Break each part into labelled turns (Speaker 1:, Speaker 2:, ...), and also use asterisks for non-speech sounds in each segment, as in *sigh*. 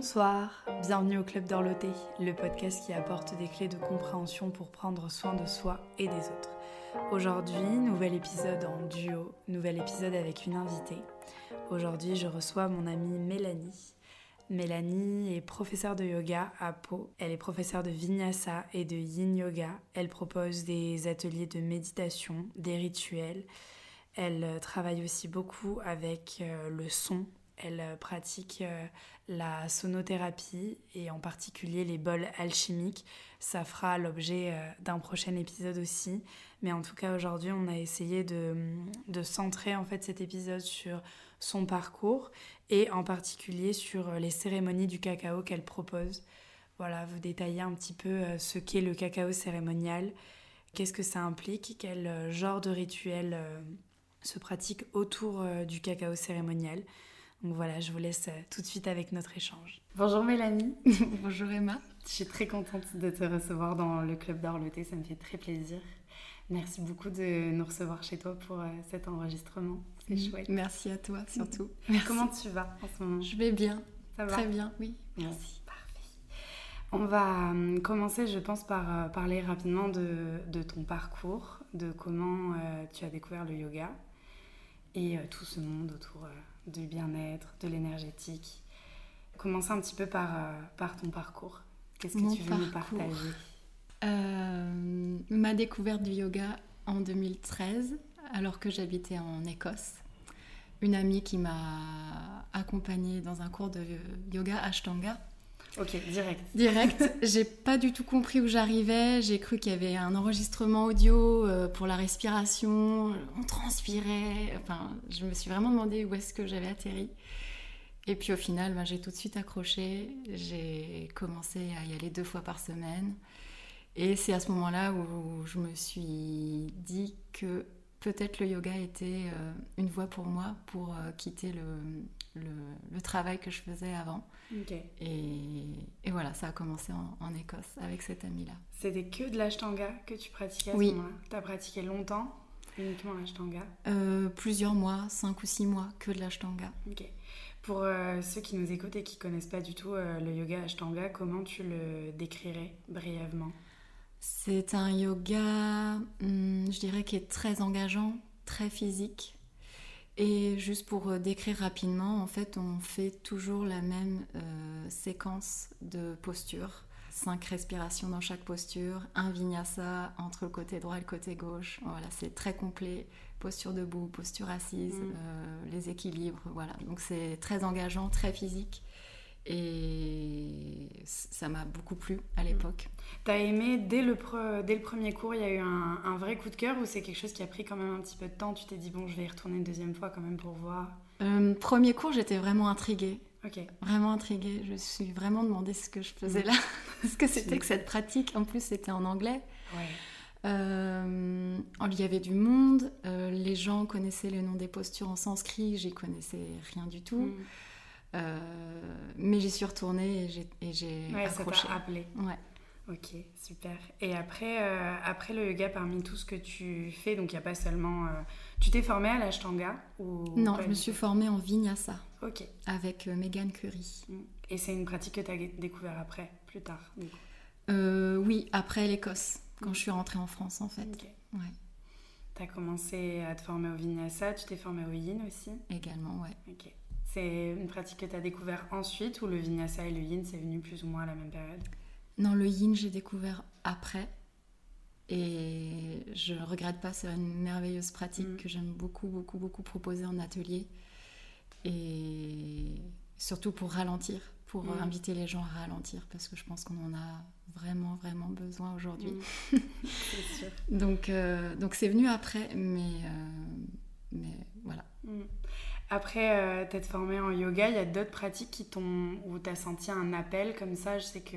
Speaker 1: Bonsoir, bienvenue au Club d'Orloté, le podcast qui apporte des clés de compréhension pour prendre soin de soi et des autres. Aujourd'hui, nouvel épisode en duo, nouvel épisode avec une invitée. Aujourd'hui, je reçois mon amie Mélanie. Mélanie est professeure de yoga à Pau. Elle est professeure de vinyasa et de yin yoga. Elle propose des ateliers de méditation, des rituels. Elle travaille aussi beaucoup avec euh, le son. Elle pratique euh, la sonothérapie et en particulier les bols alchimiques. Ça fera l'objet euh, d'un prochain épisode aussi. Mais en tout cas, aujourd'hui, on a essayé de, de, centrer en fait cet épisode sur son parcours et en particulier sur les cérémonies du cacao qu'elle propose. Voilà, vous détailler un petit peu euh, ce qu'est le cacao cérémonial, qu'est-ce que ça implique, quel euh, genre de rituel se pratique autour du cacao cérémonial. Donc voilà, je vous laisse tout de suite avec notre échange.
Speaker 2: Bonjour Mélanie. *laughs*
Speaker 1: Bonjour Emma.
Speaker 2: Je suis très contente de te recevoir dans le club d'Orloté, ça me fait très plaisir. Merci beaucoup de nous recevoir chez toi pour euh, cet enregistrement. C'est mm. chouette.
Speaker 1: Merci à toi surtout.
Speaker 2: Comment tu vas en ce moment?
Speaker 1: Je vais bien. Ça va? Très bien, oui. Merci.
Speaker 2: parfait. On va euh, commencer, je pense, par euh, parler rapidement de, de, ton parcours, de comment tu as découvert le yoga et tout ce monde autour du bien-être, de l'énergétique. Commencer un petit peu par, par ton parcours. Qu'est-ce que tu veux nous partager?
Speaker 1: Euh, Ma découverte du yoga en 2013, alors que j'habitais en Écosse. Une amie qui m'a accompagnée dans un cours de yoga Ashtanga.
Speaker 2: Ok, direct.
Speaker 1: Direct. *laughs* J'ai pas du tout compris où j'arrivais. J'ai cru qu'il y avait un enregistrement audio euh, pour la respiration. On transpirait. Enfin, je me suis vraiment demandé où est-ce que j'avais atterri. Et puis au final, ben, j'ai tout de suite accroché. J'ai commencé à y aller deux fois par semaine. Et c'est à ce moment-là où je me suis dit que peut-être le yoga était euh, une voie pour moi pour euh, quitter le, le, travail que je faisais avant. Et, et, voilà, ça a commencé en, Écosse avec cette amie-là.
Speaker 2: C'était que de l'ashtanga que tu pratiquais à ce moment-là? Tu as pratiqué longtemps uniquement l'ashtanga?
Speaker 1: Euh, Plusieurs mois, cinq ou six mois que de l'ashtanga.
Speaker 2: Pour euh, ceux qui nous écoutent et qui connaissent pas du tout euh, le yoga Ashtanga, comment tu le décrirais brièvement?
Speaker 1: C'est un yoga, hmm, je dirais, qui est très engageant, très physique. Et juste pour euh, décrire rapidement, en fait, on fait toujours la même séquence de postures. Cinq respirations dans chaque posture, un vinyasa entre le côté droit et le côté gauche. Voilà, c'est très complet posture debout, posture assise, mm. euh, les équilibres, voilà. Donc c'est très engageant, très physique. Et ça m'a beaucoup plu à mm. l'époque.
Speaker 2: T'as aimé dès le, dès le premier cours, il y a eu un, vrai coup de cœur ou c'est quelque chose qui a pris quand même un petit peu de temps? Tu t'es dit, bon, je vais y retourner une deuxième fois quand même pour voir?
Speaker 1: Euh, Premier cours, j'étais vraiment intriguée. Ok. Vraiment intriguée. Je me suis vraiment demandé ce que je faisais mm. là. *laughs* ce que c'était que cette pratique. En plus, c'était en anglais. Ouais. Euh, il y avait du monde, euh, les gens connaissaient le nom des postures en sanskrit, j'y connaissais rien du tout. Hmm. Euh, mais j'y suis retournée et j'ai
Speaker 2: ouais, accroché. Ça t'a appelé.
Speaker 1: Ouais.
Speaker 2: Ok, super. Et après, après le yoga, parmi tout ce que tu fais, donc il n'y a pas seulement... tu t'es formée à l'ashtanga ou
Speaker 1: Non, je me suis formée en vinyasa.
Speaker 2: Ok.
Speaker 1: Avec Megan Curry. Hmm.
Speaker 2: Et c'est une pratique que tu as découvert après, plus tard
Speaker 1: Oui, après l'Écosse quand je suis rentrée en France en fait. Ouais.
Speaker 2: Tu as commencé à te former au vinyasa, tu t'es formée au yin aussi?
Speaker 1: Également, ouais.
Speaker 2: Ok. C'est une pratique que tu as découvert ensuite ou le vinyasa et le yin, c'est venu plus ou moins à la même période?
Speaker 1: Non, le yin, j'ai découvert après. Et je ne regrette pas, c'est une merveilleuse pratique mm. que j'aime beaucoup, beaucoup, beaucoup proposer en atelier. Et surtout pour ralentir pour mm. inviter les gens à ralentir parce que je pense qu'on en a vraiment vraiment besoin aujourd'hui. Mm. *laughs* c'est sûr. donc euh, donc c'est venu après, mais euh, mais voilà.
Speaker 2: Après euh, t'être formée en yoga, il y a d'autres pratiques qui t'ont où tu as senti un appel comme ça. Je sais que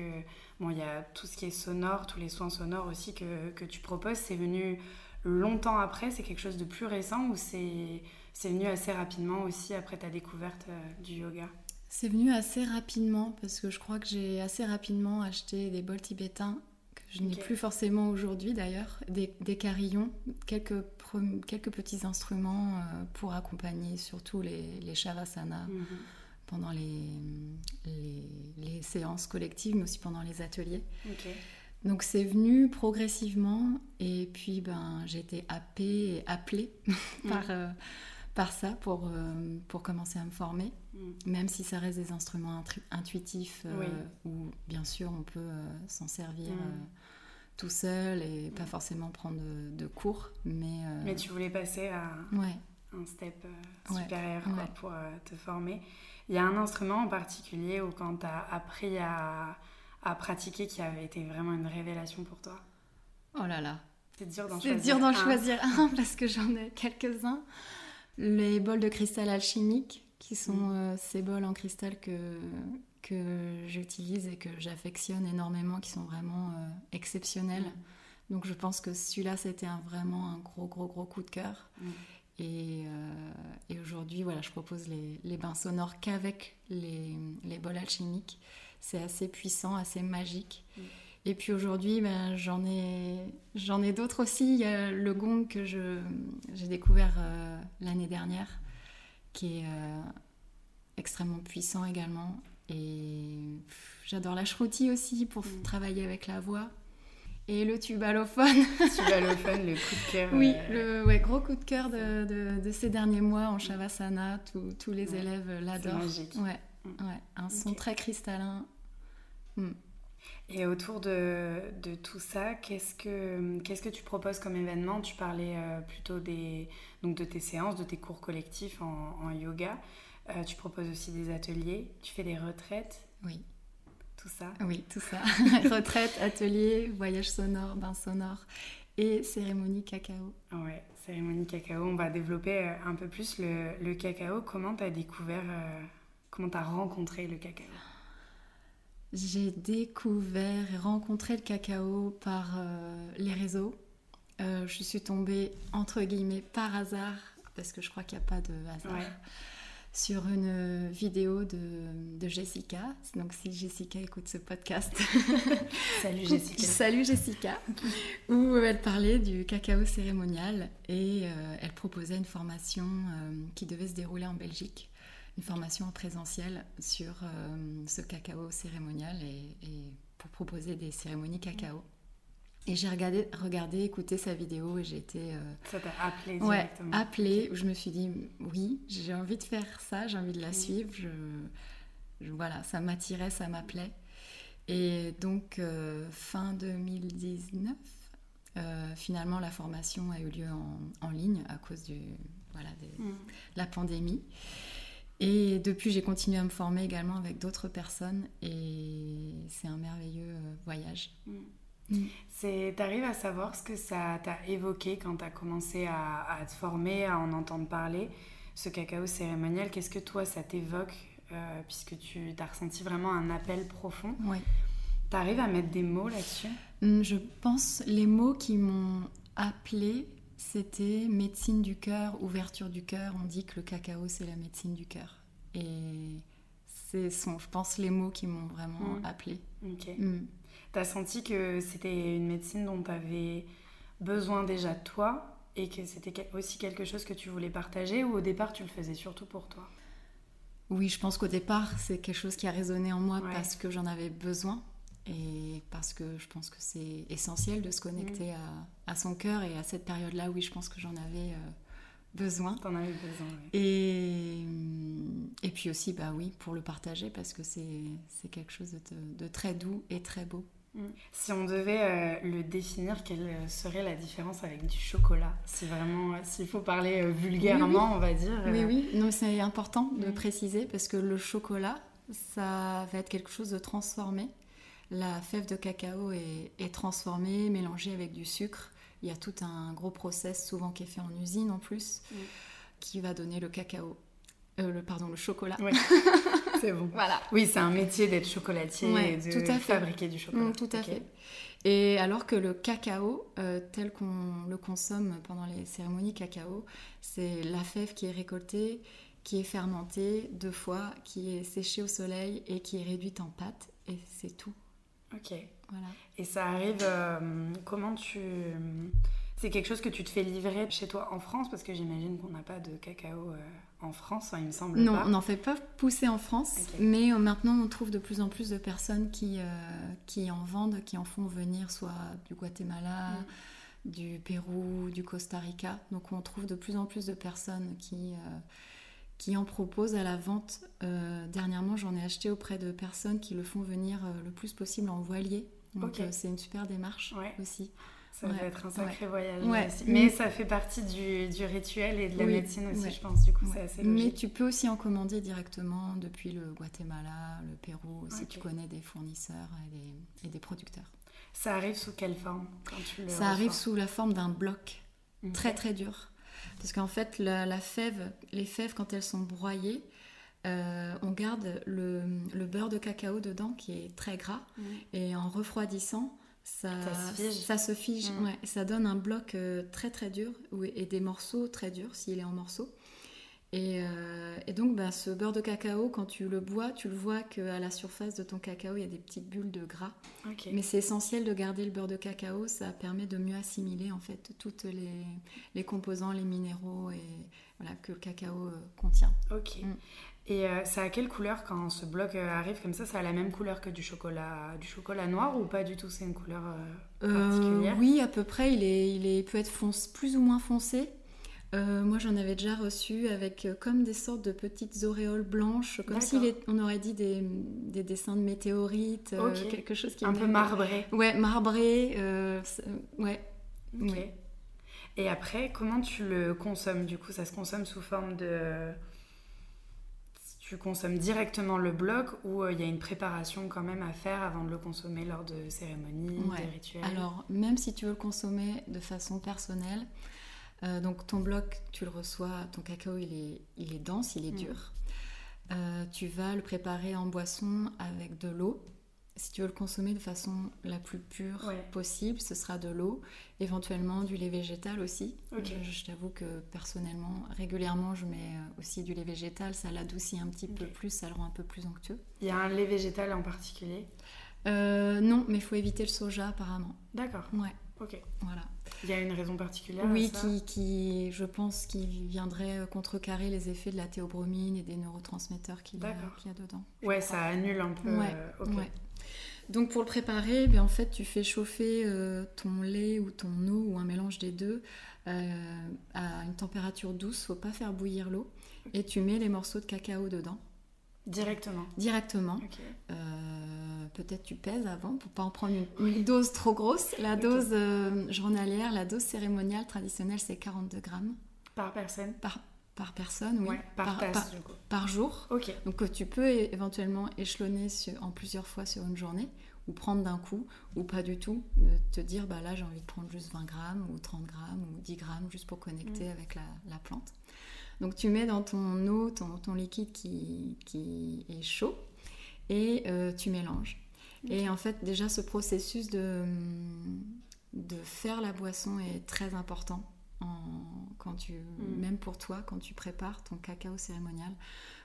Speaker 2: bon il y a tout ce qui est sonore, tous les soins sonores aussi que, que tu proposes. C'est venu longtemps après. C'est quelque chose de plus récent ou c'est c'est venu assez rapidement aussi après ta découverte du yoga?
Speaker 1: C'est venu assez rapidement parce que je crois que j'ai assez rapidement acheté des bols tibétains que je n'ai plus forcément aujourd'hui d'ailleurs, des, carillons, quelques, quelques petits instruments euh, pour accompagner surtout les, les shavasana mhm. pendant les, les les séances collectives, mais aussi pendant les ateliers. Donc c'est venu progressivement et puis ben, j'ai été happée et appelée *laughs* par, mm. par ça pour, pour commencer à me former, mm. même si ça reste des instruments intuitifs où bien sûr on peut s'en servir. Mm tout seul et pas forcément prendre de, cours. Mais,
Speaker 2: euh, mais tu voulais passer à un step euh, supérieur pour euh, te former. Il y a un instrument en particulier où quand tu as appris à, à, pratiquer qui avait été vraiment une révélation pour toi?
Speaker 1: Oh là là.
Speaker 2: C'est dur d'en
Speaker 1: choisir, dur d'en choisir un *laughs* parce que j'en ai quelques-uns. Les bols de cristal alchimique qui sont mm. ces bols en cristal que, que j'utilise et que j'affectionne énormément, qui sont vraiment euh, exceptionnels. Mm. Donc je pense que celui-là, c'était un, vraiment un gros, gros, gros coup de cœur. Mm. Et, euh, et aujourd'hui, voilà, je propose les, les bains sonores qu'avec les, les, bols alchimiques. C'est assez puissant, assez magique. Mm. Et puis aujourd'hui, ben, j'en ai, j'en ai d'autres aussi. Il y a le gong que je, j'ai découvert euh, l'année dernière, qui est extrêmement puissant également. Et j'adore la shruti aussi pour mm. travailler avec la voix. Et le tubalophone. *laughs*
Speaker 2: tubalophone, le coup de cœur.
Speaker 1: Oui, le ouais, gros coup de cœur de, de, ces derniers mois en Shavasana. tous les élèves l'adorent.
Speaker 2: magique.
Speaker 1: Ouais, mm. ouais, un son très cristallin.
Speaker 2: Mm. Et autour de, de tout ça, qu'est-ce que, qu'est-ce que tu proposes comme événement? Tu parlais euh, plutôt des, donc de tes séances, de tes cours collectifs en, en yoga. Euh, tu proposes aussi des ateliers, tu fais des retraites.
Speaker 1: Oui.
Speaker 2: Tout ça
Speaker 1: Oui, tout ça. *laughs* Retraite, atelier, voyage sonore, bain sonore et cérémonie cacao.
Speaker 2: Ouais, cérémonie cacao. On va développer euh, un peu plus le, le cacao. Comment tu as découvert, euh, comment tu as rencontré le cacao?
Speaker 1: J'ai découvert et rencontré le cacao par les réseaux. je suis tombée, entre guillemets, par hasard, parce que je crois qu'il n'y a pas de hasard. Ouais sur une vidéo de, Jessica. Donc si Jessica écoute ce podcast, *laughs*
Speaker 2: salut Jessica.
Speaker 1: salut Jessica, où elle parlait du cacao cérémonial et euh, elle proposait une formation euh, qui devait se dérouler en Belgique, une formation en présentiel sur euh, ce cacao cérémonial et, et, pour proposer des cérémonies cacao. Et j'ai regardé, regardé, écouté sa vidéo et j'ai été. Euh,
Speaker 2: ça t'a appelé.
Speaker 1: Ouais, appelé. Où je me suis dit, oui, j'ai envie de faire ça, j'ai envie de la suivre. Je, voilà, ça m'attirait, ça m'appelait. Et donc, euh, fin 2019, euh, finalement, la formation a eu lieu en, en ligne à cause du, voilà, de mm. la pandémie. Et depuis, j'ai continué à me former également avec d'autres personnes et c'est un merveilleux voyage. Mm.
Speaker 2: Mm. C'est, t'arrives à savoir ce que ça t'a évoqué quand t'as commencé à, te former, à en entendre parler, ce cacao cérémonial. Qu'est-ce que toi, ça t'évoque, euh, puisque tu as ressenti vraiment un appel profond?
Speaker 1: Oui.
Speaker 2: T'arrives à mettre des mots là-dessus?
Speaker 1: Mm, Je pense les mots qui m'ont appelé, c'était médecine du cœur, ouverture du cœur. On dit que le cacao, c'est la médecine du cœur. Et ce sont, je pense, les mots qui m'ont vraiment mm. appelé.
Speaker 2: Ok. Tu as senti que c'était une médecine dont tu avais besoin déjà de toi et que c'était aussi quelque chose que tu voulais partager ou au départ tu le faisais surtout pour toi?
Speaker 1: Oui, je pense qu'au départ c'est quelque chose qui a résonné en moi parce que j'en avais besoin et parce que je pense que c'est essentiel de se connecter mm. à, son cœur et à cette période-là, oui, je pense que j'en avais euh, besoin.
Speaker 2: T'en avais besoin, oui.
Speaker 1: Et, et puis aussi, bah oui, pour le partager parce que c'est quelque chose de, de très doux et très beau.
Speaker 2: Si on devait euh, le définir, quelle euh, serait la différence avec du chocolat? Si vraiment, euh, s'il faut parler vulgairement, on va dire.
Speaker 1: Oui, oui, non, c'est important de préciser parce que le chocolat, ça va être quelque chose de transformé. La fève de cacao est, est transformée, mélangée avec du sucre. Il y a tout un gros process, souvent qui est fait en usine en plus, qui va donner le cacao. le, pardon, le chocolat. *laughs*
Speaker 2: c'est bon. Voilà. Oui, c'est un métier d'être chocolatier et de tout à fabriquer du chocolat. Mm,
Speaker 1: tout à fait. Et alors que le cacao, euh, tel qu'on le consomme pendant les cérémonies cacao, c'est la fève qui est récoltée, qui est fermentée deux fois, qui est séchée au soleil et qui est réduite en pâte. Et c'est tout.
Speaker 2: Ok. Voilà. Et ça arrive, euh, comment tu... C'est quelque chose que tu te fais livrer chez toi en France? Parce que j'imagine qu'on n'a pas de cacao euh, en France, il me semble.
Speaker 1: Non,
Speaker 2: pas.
Speaker 1: on n'en fait pas pousser en France, mais euh, maintenant on trouve de plus en plus de personnes qui, euh, qui en vendent, qui en font venir soit du Guatemala,
Speaker 2: Mm.
Speaker 1: du Pérou, du Costa Rica. Donc on trouve de plus en plus de personnes qui, qui en proposent à la vente. Dernièrement, j'en ai acheté auprès de personnes qui le font venir le plus possible en voilier. Donc euh, c'est une super démarche
Speaker 2: Ouais.
Speaker 1: aussi.
Speaker 2: Ça va
Speaker 1: Ouais,
Speaker 2: être un sacré voyage
Speaker 1: Ouais.
Speaker 2: Mais ça fait partie du, du rituel et de la
Speaker 1: Oui,
Speaker 2: médecine aussi, je pense. Du coup,
Speaker 1: Ouais.
Speaker 2: c'est assez
Speaker 1: Mais tu peux aussi en commander directement depuis le Guatemala, le Pérou, si tu connais des fournisseurs et des, et des producteurs.
Speaker 2: Ça arrive sous quelle forme quand tu le
Speaker 1: Ça arrive sous la forme d'un bloc très très dur. Parce qu'en fait, la, la fève, les fèves, quand elles sont broyées, euh, on garde le, le beurre de cacao dedans qui est très gras. Et en refroidissant, ça,
Speaker 2: Ça se fige.
Speaker 1: ça se fige,
Speaker 2: Mm.
Speaker 1: ouais. Ça donne un bloc euh, très très dur et des morceaux très durs s'il est en morceaux. Et, euh, et donc, bah, ce beurre de cacao, quand tu le bois, tu le vois qu'à la surface de ton cacao, il y a des petites bulles de gras. Mais c'est essentiel de garder le beurre de cacao, ça permet de mieux assimiler en fait toutes les, les composants, les minéraux et voilà que le cacao contient.
Speaker 2: Ok.
Speaker 1: Mm.
Speaker 2: Et euh, ça a quelle couleur quand ce bloc euh, arrive comme ça? Ça a la même couleur que du chocolat, du chocolat noir ou pas du tout? C'est une couleur euh, particulière?
Speaker 1: oui, à peu près. Il est, il est peut être fonce, plus ou moins foncé. Euh, moi, j'en avais déjà reçu avec euh, comme des sortes de petites auréoles blanches, comme si on aurait dit des, des dessins de météorites, euh, quelque chose qui
Speaker 2: Un peu marbré.
Speaker 1: Ouais, marbré. ouais. Oui.
Speaker 2: Et après, comment tu le consommes Du coup, ça se consomme sous forme de. Tu consommes directement le bloc ou euh, il y a une préparation quand même à faire avant de le consommer lors de cérémonies,
Speaker 1: Ouais.
Speaker 2: de rituels?
Speaker 1: Alors, même si tu veux le consommer de façon personnelle, euh, donc ton bloc, tu le reçois, ton cacao, il est, il est dense, il est
Speaker 2: Mm.
Speaker 1: dur. Euh, tu vas le préparer en boisson avec de l'eau. Si tu veux le consommer de façon la plus pure
Speaker 2: Ouais.
Speaker 1: possible, ce sera de l'eau, éventuellement du lait végétal aussi.
Speaker 2: Ok.
Speaker 1: Je, je t'avoue que personnellement, régulièrement, je mets euh, aussi du lait végétal, ça l'adoucit un petit peu plus, ça le rend un peu plus onctueux.
Speaker 2: Il y a un lait végétal en particulier?
Speaker 1: Euh, non, mais il faut éviter le soja apparemment.
Speaker 2: D'accord,
Speaker 1: Ouais,
Speaker 2: ok.
Speaker 1: voilà.
Speaker 2: Il y a une raison particulière
Speaker 1: Oui,
Speaker 2: à ça?
Speaker 1: qui, qui, je pense, qui viendrait euh, contrecarrer les effets de la théobromine et des neurotransmetteurs qu'il y, a- y dedans.
Speaker 2: Ouais, ça annule un peu.
Speaker 1: Ouais,
Speaker 2: euh, ok.
Speaker 1: ouais. Donc pour le préparer, ben, en fait, tu fais chauffer euh, ton lait ou ton eau ou un mélange des deux euh, à une température douce. Faut pas faire bouillir l'eau. Et tu mets les morceaux de cacao dedans
Speaker 2: Directement.
Speaker 1: directement. Euh, Peut-être tu pèses avant pour pas en prendre une, une dose trop grosse. La dose journalière, la dose cérémoniale traditionnelle, c'est 42 grammes
Speaker 2: Par personne
Speaker 1: par, par personne, oui,
Speaker 2: Ouais, par, tasse
Speaker 1: par,
Speaker 2: du coup.
Speaker 1: par jour.
Speaker 2: Ok.
Speaker 1: Donc euh, tu peux éventuellement échelonner en plusieurs fois sur une journée ou prendre d'un coup ou pas du tout. te dire bah là j'ai envie de prendre juste 20 grammes ou 30 grammes ou 10 grammes juste pour connecter
Speaker 2: Mm.
Speaker 1: avec la, la plante. Donc tu mets dans ton eau ton, ton liquide qui, qui est chaud et euh, tu mélanges. Et en fait déjà ce processus de, de faire la boisson est très important. En- quand tu,
Speaker 2: Mm.
Speaker 1: Même pour toi, quand tu prépares ton cacao cérémonial,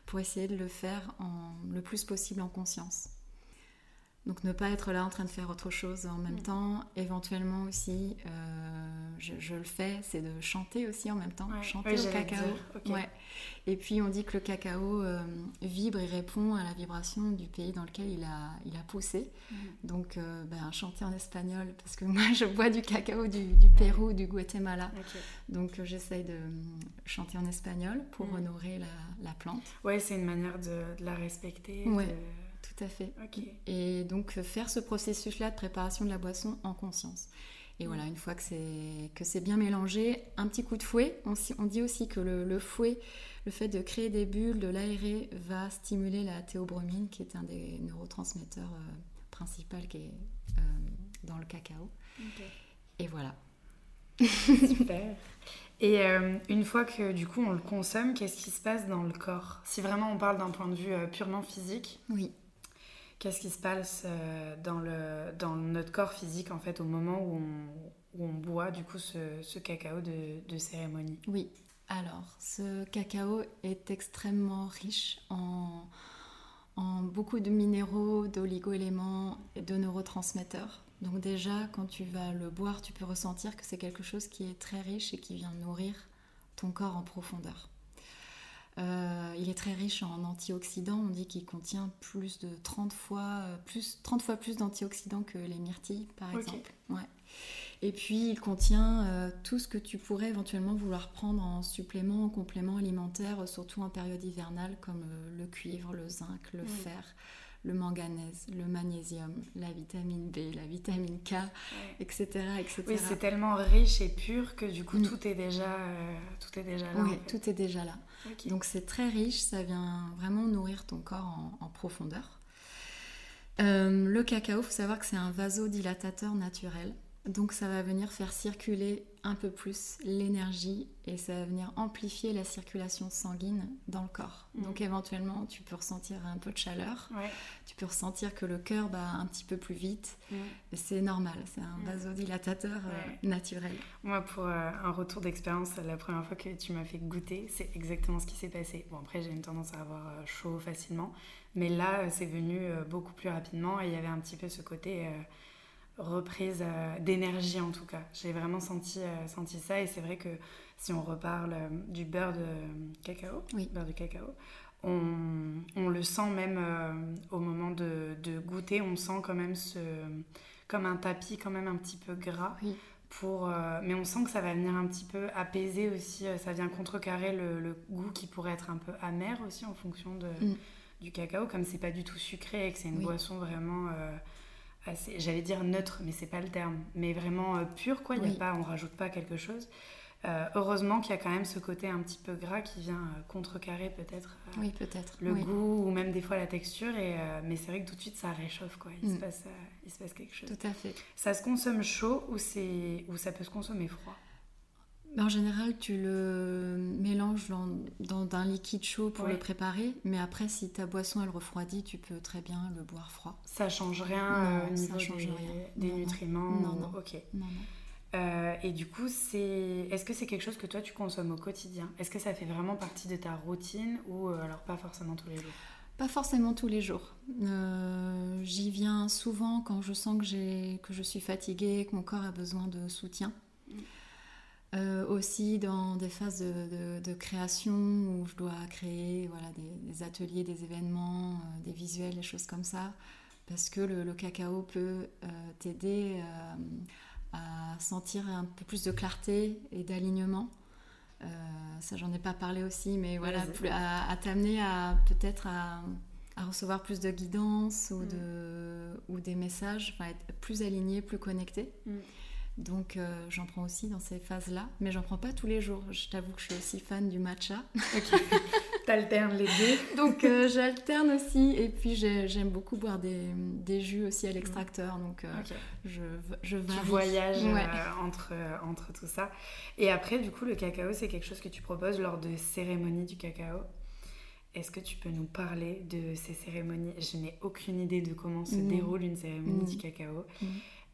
Speaker 1: pour essayer de le faire en, le plus possible en conscience. Donc ne pas être là en train de faire autre chose en même
Speaker 2: Mm.
Speaker 1: temps. Éventuellement aussi, euh, je, je le fais, c'est de chanter aussi en même temps.
Speaker 2: Ouais.
Speaker 1: Chanter
Speaker 2: Ouais,
Speaker 1: au cacao. Ouais. Et puis on dit que le cacao euh, vibre et répond à la vibration du pays dans lequel il a, il a poussé.
Speaker 2: Mm.
Speaker 1: Donc euh, ben, chanter en espagnol, parce que *laughs* moi je bois du cacao du, du Pérou, du Guatemala. Donc j'essaye de euh, chanter en espagnol pour
Speaker 2: Mm.
Speaker 1: honorer la, la plante.
Speaker 2: Ouais, c'est une manière de, de la respecter.
Speaker 1: Ouais.
Speaker 2: de-
Speaker 1: Tout à fait. Et donc euh, faire ce processus-là de préparation de la boisson en conscience. Et
Speaker 2: Mm.
Speaker 1: voilà, une fois que c'est que c'est bien mélangé, un petit coup de fouet. On, dit aussi que le, le fouet, le fait de créer des bulles, de l'aérer, va stimuler la théobromine, qui est un des neurotransmetteurs euh, principaux qui est euh, dans le cacao. Et voilà.
Speaker 2: Super. Et euh, une fois que du coup on le consomme, qu'est-ce qui se passe dans le corps? Si vraiment on parle d'un point de vue purement physique,
Speaker 1: Oui.
Speaker 2: Qu'est-ce qui se passe euh, dans, le, dans notre corps physique en fait au moment où on, où on boit du coup ce, cacao de, de cérémonie?
Speaker 1: Oui. Alors, ce cacao est extrêmement riche en, en beaucoup de minéraux, d'oligo-éléments et de neurotransmetteurs. Donc déjà, quand tu vas le boire, tu peux ressentir que c'est quelque chose qui est très riche et qui vient nourrir ton corps en profondeur. Euh, il est très riche en antioxydants. On dit qu'il contient plus de 30 fois, euh, plus, 30 fois plus d'antioxydants que les myrtilles, par exemple. Ouais. Et puis, il contient euh, tout ce que tu pourrais éventuellement vouloir prendre en supplément, en complément alimentaire, surtout en période hivernale, comme le cuivre, le zinc, le fer le manganèse, le magnésium, la vitamine B, la vitamine K, etc., etc.
Speaker 2: Oui, c'est tellement riche et pur que du coup, mm. tout, est déjà, euh, tout est déjà là.
Speaker 1: Oui, tout est déjà là. Donc c'est très riche, ça vient vraiment nourrir ton corps en, profondeur. Euh, le cacao, il faut savoir que c'est un vasodilatateur naturel. Donc ça va venir faire circuler un peu plus l'énergie et ça va venir amplifier la circulation sanguine dans le corps. Mm. Donc éventuellement, tu peux ressentir un peu de chaleur, tu peux ressentir que le cœur bat un petit peu plus vite. Mm. C'est normal, c'est un mm. vasodilatateur euh, naturel.
Speaker 2: Moi, pour euh, un retour d'expérience, la première fois que tu m'as fait goûter, c'est exactement ce qui s'est passé. Bon, après, j'ai une tendance à avoir euh, chaud facilement, mais là, c'est venu beaucoup plus rapidement et il y avait un petit peu ce côté reprise euh, d'énergie en tout cas. J'ai vraiment senti, euh, senti ça et c'est vrai que si on reparle euh, du beurre de cacao,
Speaker 1: oui.
Speaker 2: beurre de cacao, on, on le sent même au moment de, de, goûter, on sent quand même ce, comme un tapis quand même un petit peu gras. Pour, mais on sent que ça va venir un petit peu apaiser aussi, ça vient contrecarrer le, le, goût qui pourrait être un peu amer aussi en fonction de, mm. du cacao, comme c'est pas du tout sucré et que c'est une boisson vraiment j'allais dire neutre, mais c'est pas le terme, mais vraiment euh, pur, quoi. Il a pas, on rajoute pas quelque chose. Euh, heureusement qu'il y a quand même ce côté un petit peu gras qui vient euh, contrecarrer peut-être
Speaker 1: oui, peut-être
Speaker 2: le goût ou même des fois la texture. Et, mais c'est vrai que tout de suite ça réchauffe, quoi. Il, se mm. passe, il se passe quelque chose.
Speaker 1: Tout à fait.
Speaker 2: Ça se consomme chaud ou, ou ça peut se consommer froid?
Speaker 1: En général, tu le mélanges dans, un liquide chaud pour le préparer, mais après, si ta boisson elle refroidit, tu peux très bien le boire froid.
Speaker 2: Ça change rien au niveau change des, rien. des nutriments
Speaker 1: Non, non.
Speaker 2: Ok. Euh, et du coup, c'est est-ce que c'est quelque chose que toi tu consommes au quotidien? Est-ce que ça fait vraiment partie de ta routine ou euh, alors pas forcément tous les jours?
Speaker 1: Pas forcément tous les jours. Euh, j'y viens souvent quand je sens que, que je suis fatiguée, que mon corps a besoin de soutien. Euh, aussi dans des phases de, création où je dois créer voilà, des, ateliers, des événements, euh, des visuels, des choses comme ça, parce que le, cacao peut euh, t'aider à sentir un peu plus de clarté et d'alignement. ça, j'en ai pas parlé aussi, mais voilà, à, t'amener à peut-être à, recevoir plus de guidance ou, mm. de, ou des messages, être plus aligné, plus connecté. Mm. Donc euh, j'en prends aussi dans ces phases-là, mais j'en prends pas tous les jours. Je t'avoue que je suis aussi fan du matcha.
Speaker 2: Ok, *laughs* t'alternes les deux.
Speaker 1: Donc euh, j'alterne aussi, et puis j'aime beaucoup boire des, jus aussi à l'extracteur, donc euh, je, je
Speaker 2: Tu voyages entre, entre tout ça. Et après, du coup, le cacao, c'est quelque chose que tu proposes lors de cérémonies du cacao. Est-ce que tu peux nous parler de ces cérémonies? Je n'ai aucune idée de comment se déroule une cérémonie du cacao.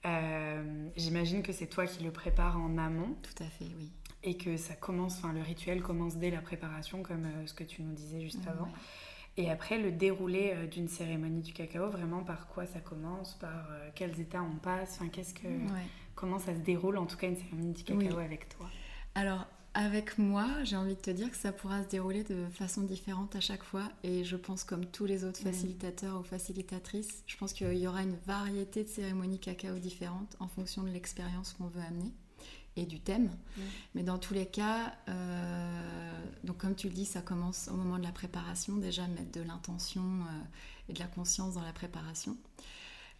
Speaker 2: Euh, j'imagine que c'est toi qui le prépares en amont.
Speaker 1: Tout à fait, oui.
Speaker 2: Et que ça commence, enfin le rituel commence dès la préparation, comme euh, ce que tu nous disais juste avant. Et après, le déroulé euh, d'une cérémonie du cacao, vraiment par quoi ça commence, par quels états on passe, enfin qu'est-ce que, comment ça se déroule en tout cas une cérémonie du cacao avec toi?
Speaker 1: Alors avec moi, j'ai envie de te dire que ça pourra se dérouler de façon différente à chaque fois. Et je pense, comme tous les autres facilitateurs ou facilitatrices, je pense qu'il y aura une variété de cérémonies cacao différentes en fonction de l'expérience qu'on veut amener et du thème. Mais dans tous les cas, euh, donc comme tu le dis, ça commence au moment de la préparation, déjà mettre de l'intention euh, et de la conscience dans la préparation.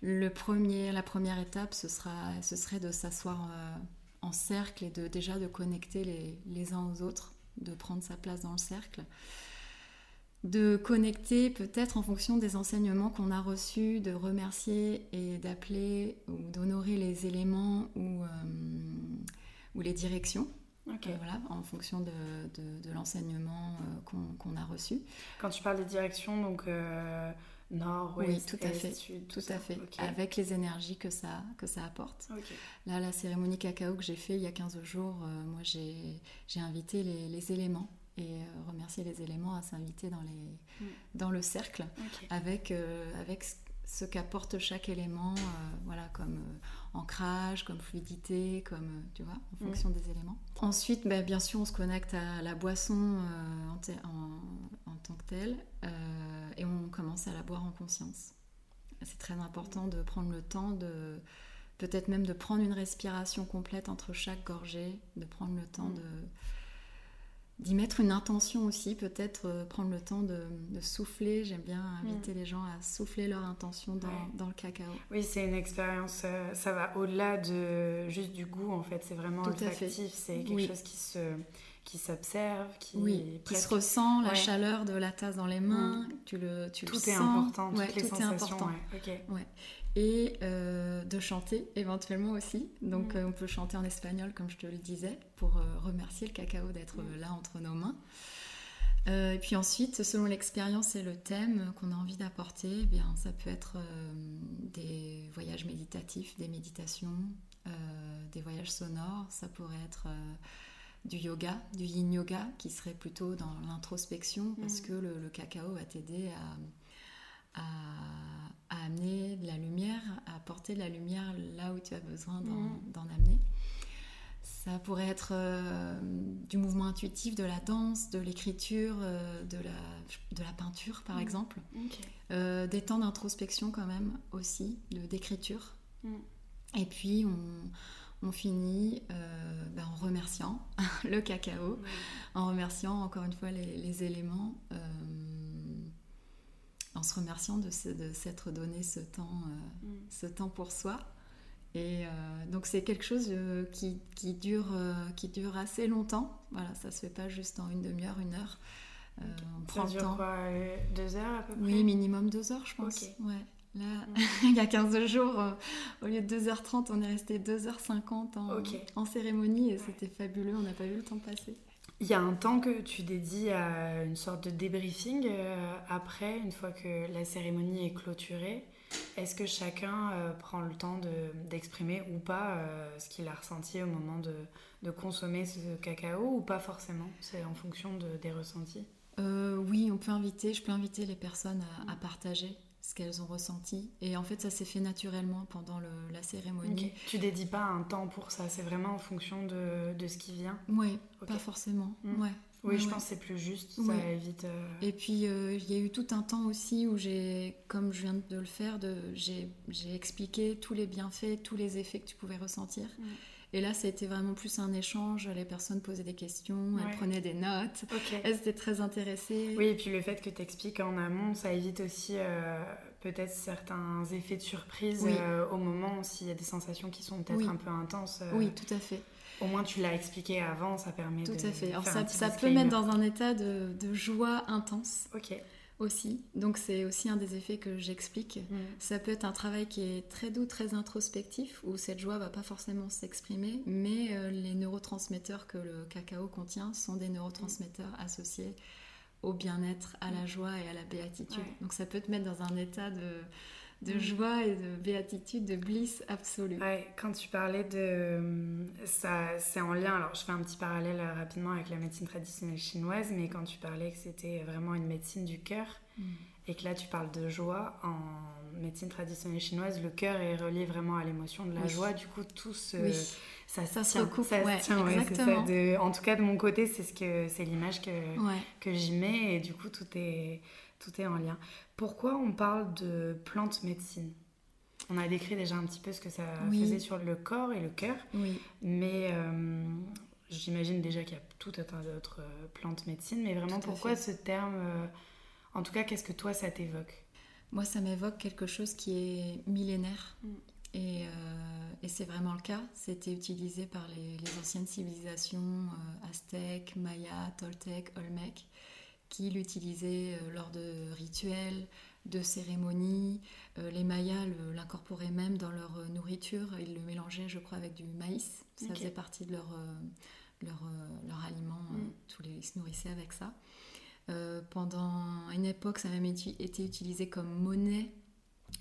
Speaker 1: Le premier, la première étape, ce, sera, ce serait de s'asseoir. Euh, en cercle et de déjà de connecter les, les, uns aux autres, de prendre sa place dans le cercle, de connecter peut-être en fonction des enseignements qu'on a reçus, de remercier et d'appeler ou d'honorer les éléments ou, euh, ou les directions. Euh, voilà, en fonction de, de, l'enseignement euh, qu'on a reçu.
Speaker 2: Quand tu parles des directions, donc nord, ouest,
Speaker 1: oui, tout à fait, sud, tout, à fait, avec les énergies que ça, que ça apporte. Là, la cérémonie cacao que j'ai fait il y a 15 jours, euh, moi j'ai invité les, les, éléments et euh, remercier les éléments à s'inviter dans, les, mm. dans le cercle avec, euh, avec ce qu'apporte chaque élément, voilà, comme ancrage, comme fluidité, comme tu vois, en fonction des éléments. Ensuite, ben, bien sûr, on se connecte à la boisson en, en, tant que telle et on commence à la boire en conscience. C'est très important de prendre le temps de peut-être même de prendre une respiration complète entre chaque gorgée, de prendre le temps de d'y mettre une intention aussi, peut-être euh, prendre le temps de, souffler. J'aime bien inviter mm. les gens à souffler leur intention dans, le cacao.
Speaker 2: Oui, c'est une expérience, euh, ça va au-delà de juste du goût en fait, c'est vraiment olfactif, c'est quelque chose qui se qui s'observe, qui,
Speaker 1: oui, qui se ressent, la chaleur de la tasse dans les mains, mm. tu le, tu
Speaker 2: tout
Speaker 1: le
Speaker 2: est important, toutes les tout est important.
Speaker 1: Ouais et euh, de chanter éventuellement aussi. Donc mm. euh, on peut chanter en espagnol comme je te le disais pour euh, remercier le cacao d'être mm. là entre nos mains. et puis ensuite, selon l'expérience et le thème qu'on a envie d'apporter, eh bien ça peut être des voyages méditatifs, des méditations, des voyages sonores. Ça pourrait être du yoga, du yin yoga, qui serait plutôt dans l'introspection parce mm. que le, le, cacao va t'aider à, à à amener de la lumière, à apporter de la lumière là où tu as besoin d'en mm. amener. Ça pourrait être euh, du mouvement intuitif, de la danse, de l'écriture, euh, de, la, de la peinture par mm. exemple. Euh, des temps d'introspection quand même aussi, d'écriture. Et puis on, on finit ben, en remerciant *laughs* le cacao, en remerciant encore une fois les, les éléments en se remerciant de, s'être donné ce temps, euh, mm. ce temps pour soi. Et euh, donc c'est quelque chose euh, qui, qui, dure, qui dure assez longtemps. Voilà, ça se fait pas juste en une demi-heure, une heure.
Speaker 2: on prend ça dure temps. quoi Deux heures à peu près?
Speaker 1: Oui, minimum deux heures, je pense. Ouais. Là, mm. *laughs* il y a 15 jours, au lieu de 2h30, on est resté 2h50 en, en cérémonie et c'était fabuleux, on n'a pas eu le temps passer.
Speaker 2: Il y a un temps que tu dédies à une sorte de débriefing euh, après, une fois que la cérémonie est clôturée. Est-ce que chacun euh, prend le temps d'exprimer ou pas euh, ce qu'il a ressenti au moment de, de, consommer ce cacao ou pas forcément? C'est en fonction de, des ressentis
Speaker 1: Oui, on peut inviter, je peux inviter les personnes à, à partager ce qu'elles ont ressenti. Et en fait, ça s'est fait naturellement pendant la cérémonie.
Speaker 2: Tu dédies pas un temps pour ça, c'est vraiment en fonction de, de ce qui vient?
Speaker 1: Oui, pas forcément. Hmm. Ouais.
Speaker 2: Oui, je pense que c'est plus juste, ça évite... Euh,
Speaker 1: Et puis, euh, il y a eu tout un temps aussi où j'ai, comme je viens de le faire, j'ai expliqué tous les bienfaits, tous les effets que tu pouvais ressentir. Hmm. Et là, c'était vraiment plus un échange. Les personnes posaient des questions, elles prenaient des notes. Elles étaient très intéressées.
Speaker 2: Oui, et puis le fait que tu expliques en amont, ça évite aussi euh, peut-être certains effets de surprise euh, au moment s'il y a des sensations qui sont peut-être un peu intenses.
Speaker 1: Euh, oui, tout à fait.
Speaker 2: Au moins, tu l'as expliqué avant, ça permet
Speaker 1: tout
Speaker 2: de.
Speaker 1: Tout à fait. Alors, ça, ça peut mettre dans un état de, de joie intense.
Speaker 2: Ok
Speaker 1: aussi. Donc c'est aussi un des effets que j'explique. Mm. Ça peut être un travail qui est très doux, très introspectif, où cette joie va pas forcément s'exprimer, mais euh, les neurotransmetteurs que le cacao contient sont des neurotransmetteurs associés au bien-être, à la mm. joie et à la béatitude. Donc ça peut te mettre dans un état de de mm. joie et de béatitude, de bliss absolue.
Speaker 2: Ouais, quand tu parlais de ça, c'est en lien. Alors, je fais un petit parallèle euh, rapidement avec la médecine traditionnelle chinoise, mais quand tu parlais que c'était vraiment une médecine du cœur mm. et que là tu parles de joie en médecine traditionnelle chinoise, le cœur est relié vraiment à l'émotion de la joie. Du coup, tout se, ça, ça, se recoupe. Ça tient, exactement. en tout cas, de mon côté, c'est ce que c'est l'image que que j'y mets et du coup, tout est tout est en lien. Pourquoi on parle de plantes médecine? On a décrit déjà un petit peu ce que ça faisait sur le corps et le cœur,
Speaker 1: oui.
Speaker 2: mais euh, j'imagine déjà qu'il y a tout un tas d'autres euh, plantes médecine, mais vraiment pourquoi ce terme euh, En tout cas, qu'est-ce que toi ça t'évoque?
Speaker 1: Moi, ça m'évoque quelque chose qui est millénaire. Mm. Et, c'est vraiment le cas. C'était utilisé par les, les anciennes civilisations aztèques, mayas, toltèques, olmèques qui l'utilisaient euh, lors de rituels, de cérémonies. Euh, les Mayas l'incorporaient même dans leur euh, nourriture. Ils le mélangeaient, je crois, avec du maïs. Ça faisait partie de leur, leur, leur aliment. Mm. Tous les, ils se nourrissaient avec ça. pendant une époque, ça a même été utilisé comme monnaie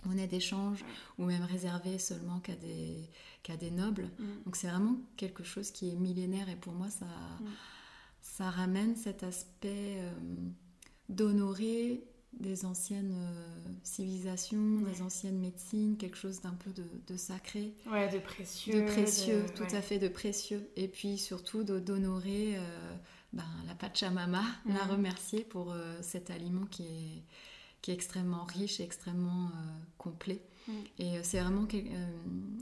Speaker 1: monnaie d'échange ou même réservé seulement qu'à des, qu'à des nobles. Mm. Donc c'est vraiment quelque chose qui est millénaire et pour moi ça, mm ça ramène cet aspect euh, d'honorer des anciennes civilisations, des anciennes médecines, quelque chose d'un peu de, sacré.
Speaker 2: Ouais, de précieux.
Speaker 1: De précieux, tout à fait de précieux. Et puis surtout d'honorer ben, la Pachamama, la remercier pour cet aliment qui est, qui est extrêmement riche, extrêmement complet. Mm. Et euh, c'est vraiment euh,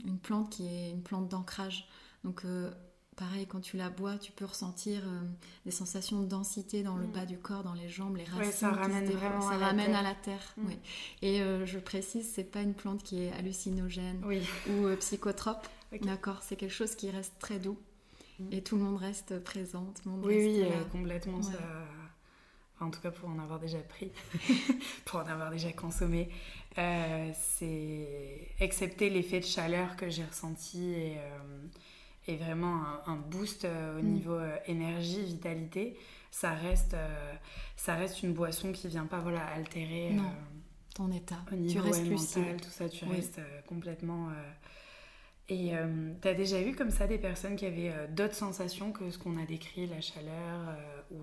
Speaker 1: une plante qui est une plante d'ancrage. Donc euh, pareil, quand tu la bois, tu peux ressentir des sensations de densité dans le mm. bas du corps, dans les jambes, les racines.
Speaker 2: ça ramène vraiment
Speaker 1: ça
Speaker 2: à,
Speaker 1: ramène
Speaker 2: la
Speaker 1: à la terre. Mm. Et je précise, c'est pas une plante qui est hallucinogène ou psychotrope. D'accord, c'est quelque chose qui reste très doux. Et tout le monde reste présent.
Speaker 2: oui, oui, complètement. Ça... en tout cas, pour en avoir déjà pris, *laughs* pour en avoir déjà consommé. Euh, c'est excepté l'effet de chaleur que j'ai ressenti et, euh, vraiment un, boost euh, au mm. niveau énergie, vitalité. Ça reste, ça reste une boisson qui vient pas voilà, altérer
Speaker 1: ton état.
Speaker 2: Au niveau tu restes mental, tout ça, tu restes complètement. Et tu as déjà eu comme ça des personnes qui avaient d'autres sensations que ce qu'on a décrit, la chaleur ou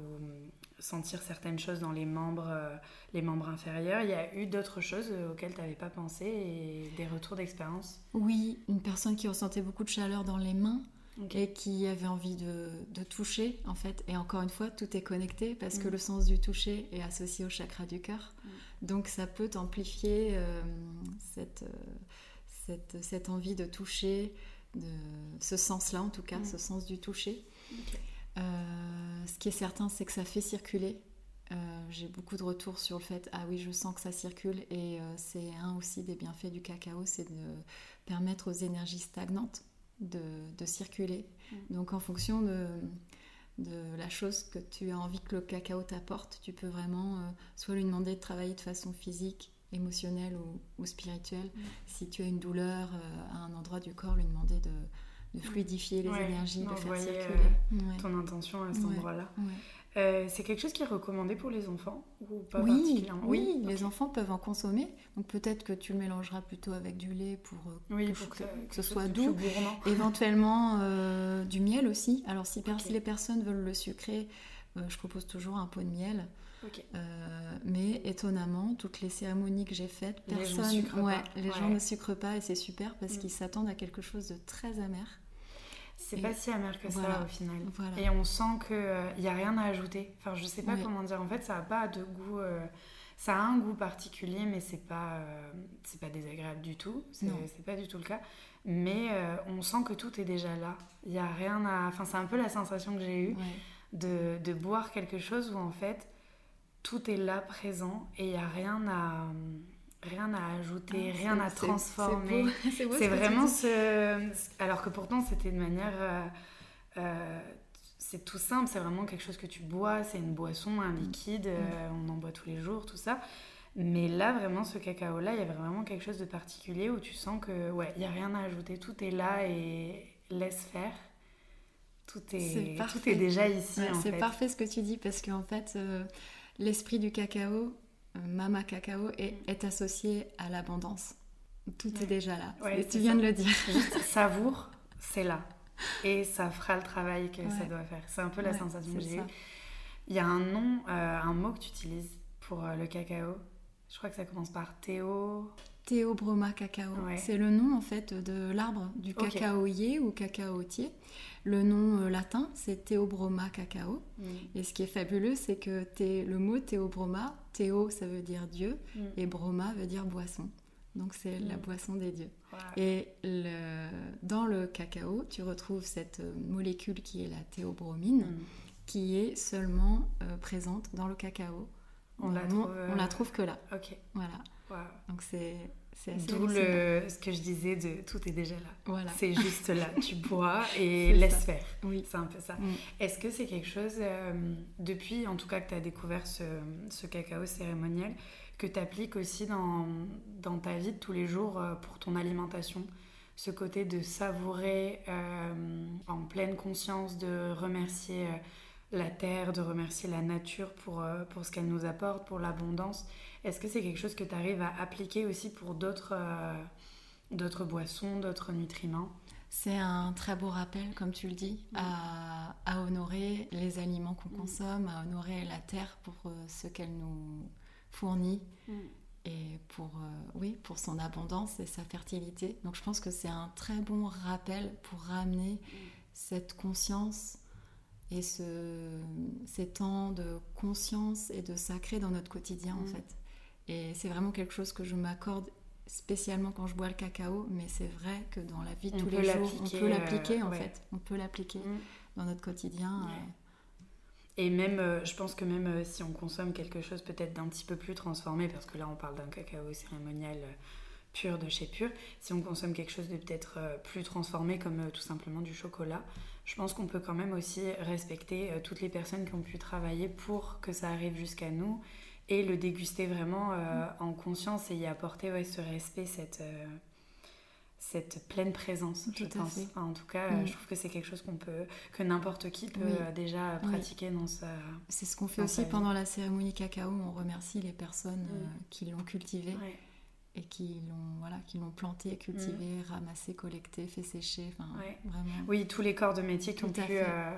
Speaker 2: sentir certaines choses dans les membres, euh, les membres inférieurs. Il y a eu d'autres choses euh, auxquelles tu n'avais pas pensé et des retours d'expérience?
Speaker 1: Oui, une personne qui ressentait beaucoup de chaleur dans les mains et qui avait envie de, toucher, en fait. Et encore une fois, tout est connecté parce que mm. le sens du toucher est associé au chakra du cœur. Mm. Donc ça peut amplifier euh, cette, cette, cette, envie de toucher, de, ce sens-là en tout cas, mm. ce sens du toucher. Euh, ce qui est certain, c'est que ça fait circuler. Euh, j'ai beaucoup de retours sur le fait, ah oui, je sens que ça circule. Et euh, c'est un aussi des bienfaits du cacao, c'est de permettre aux énergies stagnantes de, circuler. Mm. Donc en fonction de, de, la chose que tu as envie que le cacao t'apporte, tu peux vraiment soit lui demander de travailler de façon physique, émotionnelle ou, spirituelle. Mm. Si tu as une douleur à un endroit du corps, lui demander de de fluidifier les énergies, de faire circuler.
Speaker 2: Euh, ton intention à cet endroit-là. Euh, c'est quelque chose qui est recommandé pour les enfants ou pas
Speaker 1: oui,
Speaker 2: particulièrement
Speaker 1: Oui, les enfants peuvent en consommer. Donc peut-être que tu le mélangeras plutôt avec du lait pour,
Speaker 2: euh, que,
Speaker 1: ce soit doux. Éventuellement du miel aussi. Alors si, les personnes veulent le sucré, je propose toujours un pot de miel. Mais étonnamment, toutes les cérémonies que j'ai faites, personne, les gens, ouais, les gens ne sucrent pas et c'est super parce mm. qu'ils s'attendent à quelque chose de très amer.
Speaker 2: C'est pas si amer que ça au final. Et on sent qu'il n'y euh, a rien à ajouter. Enfin, je sais pas comment dire. En fait, ça a pas de goût. Euh, ça a un goût particulier, mais c'est pas, euh, c'est pas désagréable du tout. C'est pas du tout le cas. Mais on sent que tout est déjà là. Il y a rien à. Enfin, c'est un peu la sensation que j'ai eue de, de, boire quelque chose où en fait tout est là présent et il n'y a rien à rien à ajouter, ah, rien à transformer. C'est *laughs* vraiment ce... Alors que pourtant, c'était de manière... Euh, euh, c'est tout simple, c'est vraiment quelque chose que tu bois, c'est une boisson, un liquide, mm. euh, on en boit tous les jours, tout ça. Mais là, vraiment, ce cacao-là, il y a vraiment quelque chose de particulier où tu sens que, ouais, il n'y a rien à ajouter, tout est là et laisse faire. Tout est, tout est déjà ici.
Speaker 1: c'est parfait ce que tu dis parce qu'en fait, l'esprit du cacao, Mama Cacao est, associé à l'abondance. Tout est déjà là. tu viens de le dire.
Speaker 2: Juste savoure, c'est là. Et ça fera le travail que ça doit faire. C'est un peu la sensation que j'ai eue. Il y a un nom, euh, un mot que tu utilises pour euh, le cacao. Je crois que ça commence par Théo.
Speaker 1: Théobroma cacao. C'est le nom en fait de l'arbre du cacaoyer ou cacaotier. Le nom euh, latin, c'est Théobroma cacao. Mm. Et ce qui est fabuleux, c'est que le mot Théobroma, Théo, ça veut dire Dieu, mm. et Broma veut dire boisson. Donc c'est la mm. boisson des dieux. Et dans le cacao, tu retrouves cette euh, molécule qui est la théobromine, qui est seulement euh, présente dans le cacao. On, la, trouve, on la trouve que là.
Speaker 2: Ok.
Speaker 1: Voilà. Donc c'est
Speaker 2: D'où le, ce que je disais de tout est déjà là. Voilà. C'est juste là. tu *laughs* bois et laisse faire. Oui. C'est un peu ça. Mm. Est-ce que c'est quelque chose, euh, depuis en tout cas que tu as découvert ce, ce, cacao cérémoniel, que tu appliques aussi dans, dans, ta vie de tous les jours euh, pour ton alimentation? Ce côté de savourer euh, en pleine conscience, de remercier la terre, de remercier la nature pour, pour ce qu'elle nous apporte, pour l'abondance est-ce que c'est quelque chose que tu arrives à appliquer aussi pour d'autres euh, boissons, d'autres nutriments?
Speaker 1: C'est un très beau rappel, comme tu le dis, à, à honorer les aliments qu'on mm. consomme, à honorer la terre pour euh, ce qu'elle nous, fourni mm. et pour, oui, pour son abondance et sa fertilité. Donc je pense que c'est un très bon rappel pour ramener cette conscience et ce, ces temps de conscience et de sacré dans notre quotidien en fait. Et c'est vraiment quelque chose que je m'accorde spécialement quand je bois le cacao, mais c'est vrai que dans la vie de tous les jours, on peut l'appliquer en fait. On peut l'appliquer dans notre quotidien.
Speaker 2: Et même, euh, je pense que même euh, si on consomme quelque chose peut-être d'un petit peu plus transformé, parce que là on parle d'un cacao cérémonial euh, pur de chez Pur, si on consomme quelque chose de peut-être plus transformé comme tout simplement du chocolat, je pense qu'on peut quand même aussi respecter toutes les personnes qui ont pu travailler pour que ça arrive jusqu'à nous et le déguster vraiment mm. en conscience et y apporter ouais, ce respect, cette cette pleine présence, je pense. en tout cas, mm. je trouve que c'est quelque chose qu'on peut, que n'importe qui peut euh, déjà pratiquer dans sa.
Speaker 1: C'est ce qu'on fait aussi pendant la cérémonie cacao. On remercie les personnes mm. euh, qui l'ont cultivé et qui l'ont voilà, qui l'ont planté, cultivé, mm. ramassé, collecté, fait sécher. Enfin, vraiment.
Speaker 2: Oui, tous les corps de métier qui ont, pu, euh,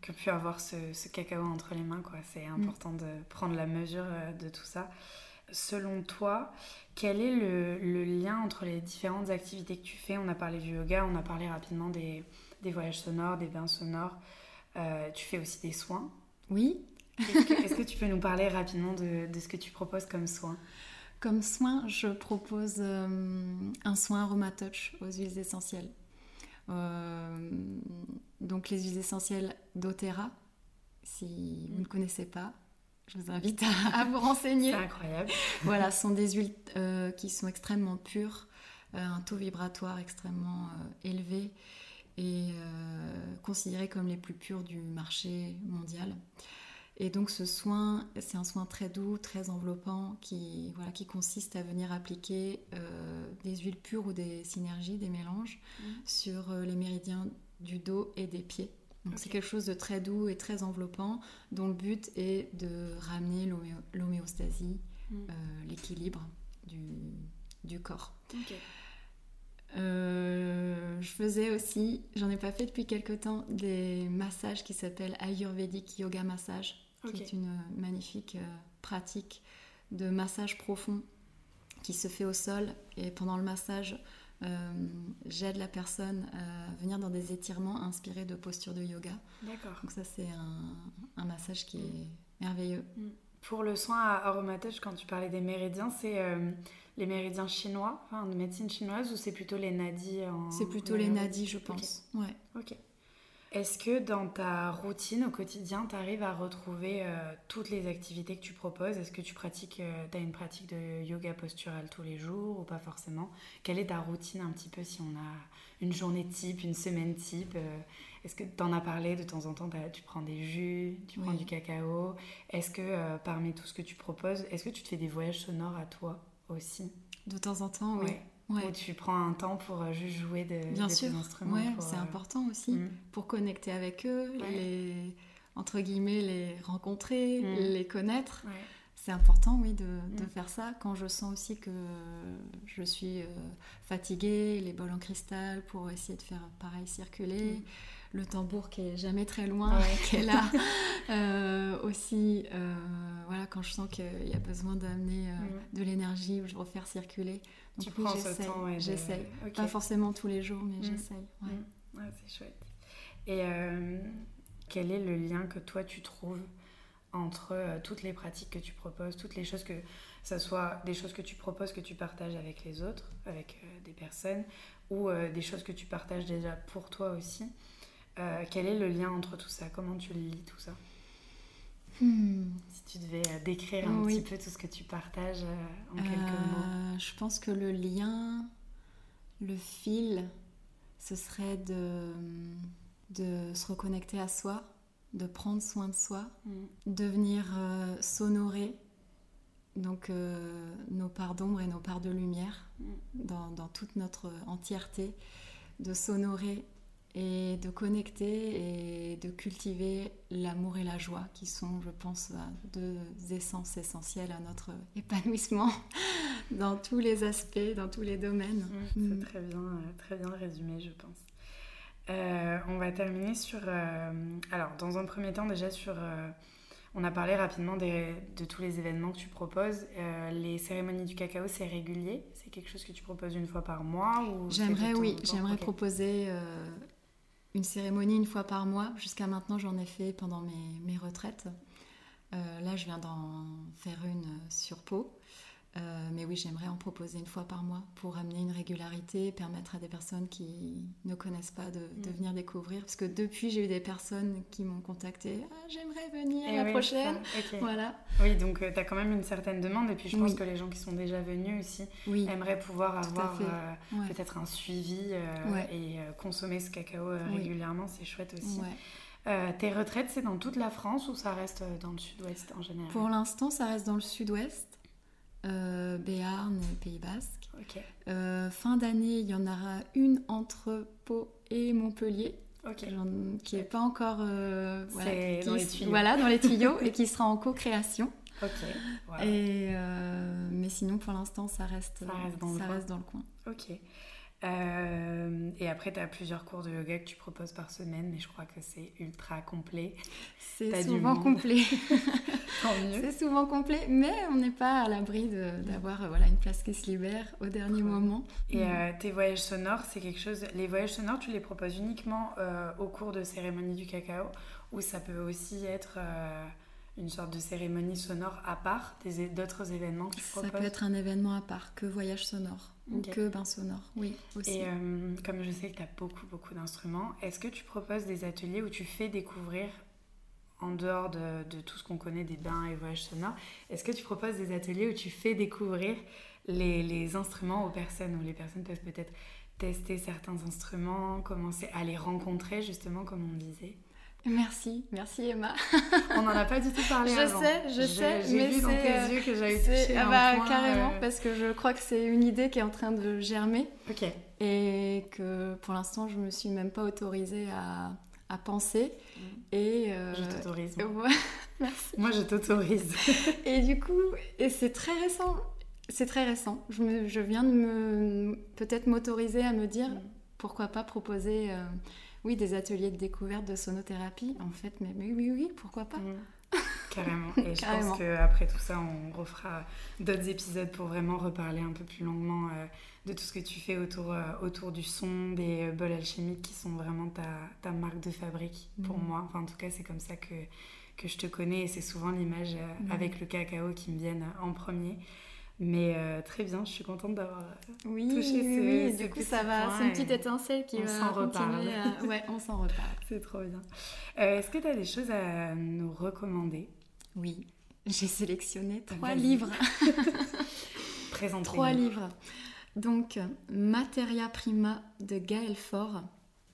Speaker 2: qui ont pu avoir ce, ce, cacao entre les mains. Quoi. C'est important de prendre la mesure de tout ça. Selon toi, quel est le, lien entre les différentes activités que tu fais? On a parlé du yoga, on a parlé rapidement des, voyages sonores, des bains sonores. Euh, tu fais aussi des soins.
Speaker 1: Oui.
Speaker 2: Est-ce que, tu peux nous parler rapidement de, ce que tu proposes comme soin
Speaker 1: Comme soin, je propose euh, un soin Aromatouch aux huiles essentielles. Euh, donc les huiles essentielles d'Otera, si vous ne connaissez pas, je vous invite à, vous renseigner.
Speaker 2: C'est incroyable. *laughs*
Speaker 1: voilà, ce sont des huiles euh, qui sont extrêmement pures, un taux vibratoire extrêmement élevé et considérées comme les plus pures du marché mondial. Et donc ce soin, c'est un soin très doux, très enveloppant, qui, voilà, qui consiste à venir appliquer des huiles pures ou des synergies, des mélanges, mmh. sur les méridiens du dos et des pieds. Donc c'est quelque chose de très doux et très enveloppant, dont le but est de ramener l'homéostasie, mm. euh, l'équilibre du, corps. Euh, je faisais aussi, j'en ai pas fait depuis quelque temps, des massages qui s'appellent Ayurvedic Yoga Massage, qui est une magnifique euh, pratique de massage profond qui se fait au sol. Et pendant le massage, euh, j'aide la personne à venir dans des étirements inspirés de postures de yoga. D'accord. Donc ça c'est un, massage qui est merveilleux. Mm.
Speaker 2: Pour le soin à aromatage, quand tu parlais des méridiens, c'est euh, les méridiens chinois, enfin de médecine chinoise, ou c'est plutôt les nadis
Speaker 1: C'est plutôt les nadis, je pense. Ouais.
Speaker 2: Ok. Est-ce que dans ta routine au quotidien, tu arrives à retrouver euh, toutes les activités que tu proposes? Est-ce que tu pratiques, euh, as une pratique de yoga postural tous les jours ou pas forcément? Quelle est ta routine un petit peu si on a une journée type, une semaine type euh, Est-ce que tu en as parlé de temps en temps Tu prends des jus, tu prends du cacao? Est-ce que parmi tout ce que tu proposes, est-ce que tu te fais des voyages sonores à toi aussi?
Speaker 1: De temps en temps, oui.
Speaker 2: Ouais. Tu prends un temps pour euh, juste jouer de,
Speaker 1: Bien sûr. instruments. Ouais, c'est euh, important aussi mm. pour connecter avec eux, les entre guillemets les rencontrer, mm. les connaître. C'est important, oui, de, de, mm. faire ça. Quand je sens aussi que je suis euh, fatiguée, les bols en cristal pour essayer de faire pareil circuler le tambour qui est jamais très loin, *laughs* qui est là. *laughs* Euh, aussi, voilà, quand je sens qu'il y a besoin d'amener de l'énergie, je veux refaire circuler.
Speaker 2: Tu prends ce temps,
Speaker 1: J'essaye. Pas forcément tous les jours, mais mm. j'essaye.
Speaker 2: Ouais. c'est chouette. Et quel est le lien que toi tu trouves entre toutes les pratiques que tu proposes, toutes les choses que ce soit des choses que tu proposes, que tu partages avec les autres, avec des personnes, ou des choses que tu partages déjà pour toi aussi. Euh, quel est le lien entre tout ça? Comment tu lis tout ça? Hmm. Si tu devais euh, décrire un petit peu tout ce que tu partages euh, en quelques mots.
Speaker 1: Je pense que le lien, le fil, ce serait de, de se reconnecter à soi, de prendre soin de soi, hmm. de venir s'honorer donc nos parts d'ombre et nos parts de lumière hmm. dans, dans, toute notre entièreté, de s'honorer et de connecter et de cultiver l'amour et la joie qui sont, je pense, deux essences essentielles à notre *laughs* épanouissement dans tous les aspects, dans tous les domaines.
Speaker 2: c'est mm. très bien, euh, très bien résumé, je pense. Euh, on va terminer sur, euh, alors dans un premier temps déjà sur, On a parlé rapidement de tous les événements que tu proposes. Euh, les cérémonies du cacao, c'est régulier? C'est quelque chose que tu proposes une fois par mois
Speaker 1: J'aimerais, oui, j'aimerais proposer euh, une cérémonie une fois par mois. Jusqu'à maintenant, j'en ai fait pendant mes, retraites. Euh, là, je viens d'en faire une sur Pau. Euh, mais oui, j'aimerais en proposer une fois par mois pour amener une régularité, permettre à des personnes qui ne connaissent pas de, mm. venir découvrir. Parce que depuis, j'ai eu des personnes qui m'ont contacté ah, J'aimerais venir eh la prochaine. Voilà.
Speaker 2: Oui, donc euh, tu as quand même une certaine demande. Et puis je pense que les gens qui sont déjà venus aussi aimeraient pouvoir avoir euh, peut-être un suivi et consommer ce cacao régulièrement. C'est chouette aussi. tes retraites, c'est dans toute la France ou ça reste dans le sud-ouest en général?
Speaker 1: Pour l'instant, ça reste dans le sud-ouest euh, Béarn Pays Basque. Euh, fin d'année, il y en aura une entre Pau et Montpellier. qui n'est pas encore
Speaker 2: euh, voilà,
Speaker 1: dans, les tuyaux. voilà, dans les *laughs* tuyaux et qui sera en co-création. Et, euh, mais sinon, pour l'instant, ça reste, ça reste, dans, ça reste dans le coin.
Speaker 2: Ok. Euh, et après, tu as plusieurs cours de yoga que tu proposes par semaine, mais je crois que c'est ultra complet.
Speaker 1: C'est souvent complet. *laughs* C'est souvent complet, mais on n'est pas à l'abri d'avoir voilà, une place qui se libère au dernier moment.
Speaker 2: Et mm. euh, tes voyages sonores, c'est quelque chose. Les voyages sonores, tu les proposes uniquement euh, au cours de cérémonie du cacao, ou ça peut aussi être une sorte de cérémonie sonore à part d'autres événements que tu proposes
Speaker 1: Ça peut être un événement à part, que voyage sonore ou que bain sonore, oui, aussi.
Speaker 2: Et euh, comme je sais que tu as beaucoup, beaucoup d'instruments, est-ce que tu proposes des ateliers où tu fais découvrir, en dehors de, de tout ce qu'on connaît des bains et voyages sonores, est-ce que tu proposes des ateliers où tu fais découvrir les, les instruments aux personnes, où les personnes peuvent peut-être tester certains instruments, commencer à les rencontrer, justement, comme on disait?
Speaker 1: Merci, merci Emma. *laughs*
Speaker 2: On n'en a pas du tout parlé
Speaker 1: je
Speaker 2: avant.
Speaker 1: sais, je sais,
Speaker 2: J'ai vu dans tes yeux que j'avais touché
Speaker 1: ah bah, carrément, euh, parce que je crois que c'est une idée qui est en train de germer.
Speaker 2: Ok.
Speaker 1: Et que pour l'instant, je me suis même pas autorisée à, à penser. Mm. Et
Speaker 2: euh, je t'autorise. *laughs*
Speaker 1: merci.
Speaker 2: Moi, je t'autorise. *laughs*
Speaker 1: et du coup, et c'est très récent. C'est très récent. Je, me, je viens de me peut-être m'autoriser à me dire mm. pourquoi pas proposer oui, des ateliers de découverte de sonothérapie, en fait, mais, oui, oui, pourquoi pas mm. *laughs*
Speaker 2: Carrément. Et je pense qu'après tout ça, on refera d'autres épisodes pour vraiment reparler un peu plus longuement euh, de tout ce que tu fais autour, euh, autour du son, des euh, bols alchimiques qui sont vraiment ta, ta marque de fabrique pour mm. moi. Enfin, en tout cas, c'est comme ça que, que je te connais et c'est souvent l'image avec le cacao qui me viennent en premier. Mais euh, très bien, je suis contente d'avoir euh,
Speaker 1: oui, touché oui, ce, oui. du coup ça va, c'est une petite étincelle qui on va continuer. À... *laughs* Ouais, on s'en reparle.
Speaker 2: c'est trop bien. Euh, est-ce que tu as des choses à nous recommander?
Speaker 1: Oui, j'ai sélectionné trois livres. *laughs*
Speaker 2: Présente
Speaker 1: Trois livres. Donc, Materia Prima de Gaël Faure,